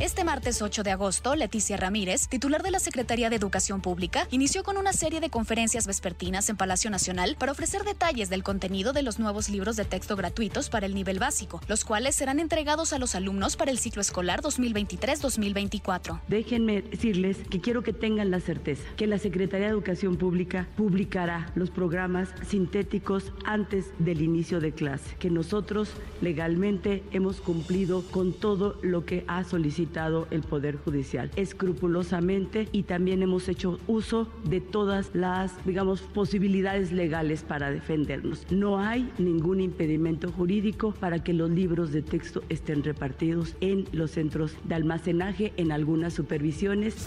Este martes 8 de agosto, Leticia Ramírez, titular de la Secretaría de Educación Pública, inició con una serie de conferencias vespertinas en Palacio Nacional para ofrecer detalles del contenido de los nuevos libros de texto gratuitos para el nivel básico, los cuales serán entregados a los alumnos para el ciclo escolar 2023-2024. Déjenme decirles que quiero que tengan la certeza que la Secretaría de Educación Pública publicará los programas sintéticos antes del inicio de clase, que nosotros legalmente hemos cumplido con todo lo que ha solicitado el Poder Judicial escrupulosamente y también hemos hecho uso de todas las, digamos, posibilidades legales para defendernos. No hay ningún impedimento jurídico para que los libros de texto estén repartidos en los centros de almacenaje, en algunas supervisiones.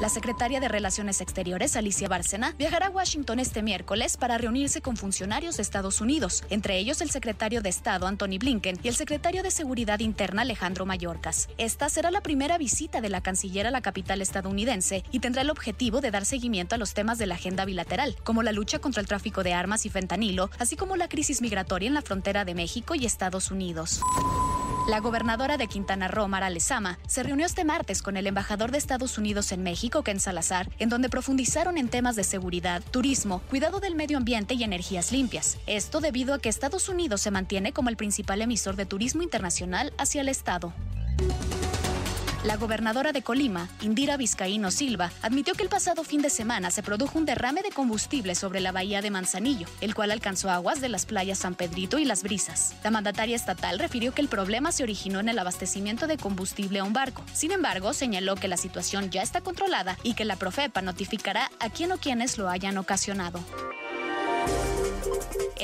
La secretaria de Relaciones Exteriores, Alicia Bárcena, viajará a Washington este miércoles para reunirse con funcionarios de Estados Unidos, entre ellos el secretario de Estado, Anthony Blinken, y el secretario de Seguridad Interna, Alejandro Mayorkas. Esta será la primera visita de la canciller a la capital estadounidense y tendrá el objetivo de dar seguimiento a los temas de la agenda bilateral, como la lucha contra el tráfico de armas y fentanilo, así como la crisis migratoria en la frontera de México y Estados Unidos. La gobernadora de Quintana Roo, Mara Lezama, se reunió este martes con el embajador de Estados Unidos en México, Ken Salazar, en donde profundizaron en temas de seguridad, turismo, cuidado del medio ambiente y energías limpias. Esto debido a que Estados Unidos se mantiene como el principal emisor de turismo internacional hacia el Estado. La gobernadora de Colima, Indira Vizcaíno Silva, admitió que el pasado fin de semana se produjo un derrame de combustible sobre la bahía de Manzanillo, el cual alcanzó aguas de las playas San Pedrito y Las Brisas. La mandataria estatal refirió que el problema se originó en el abastecimiento de combustible a un barco. Sin embargo, señaló que la situación ya está controlada y que la Profepa notificará a quien o quienes lo hayan ocasionado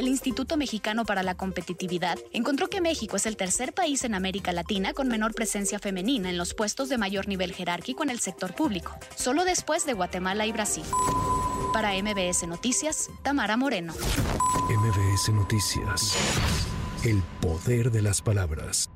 el Instituto Mexicano para la Competitividad encontró que México es el tercer país en América Latina con menor presencia femenina en los puestos de mayor nivel jerárquico en el sector público, solo después de Guatemala y Brasil. Para MBS Noticias, Tamara Moreno. MBS Noticias. El poder de las palabras.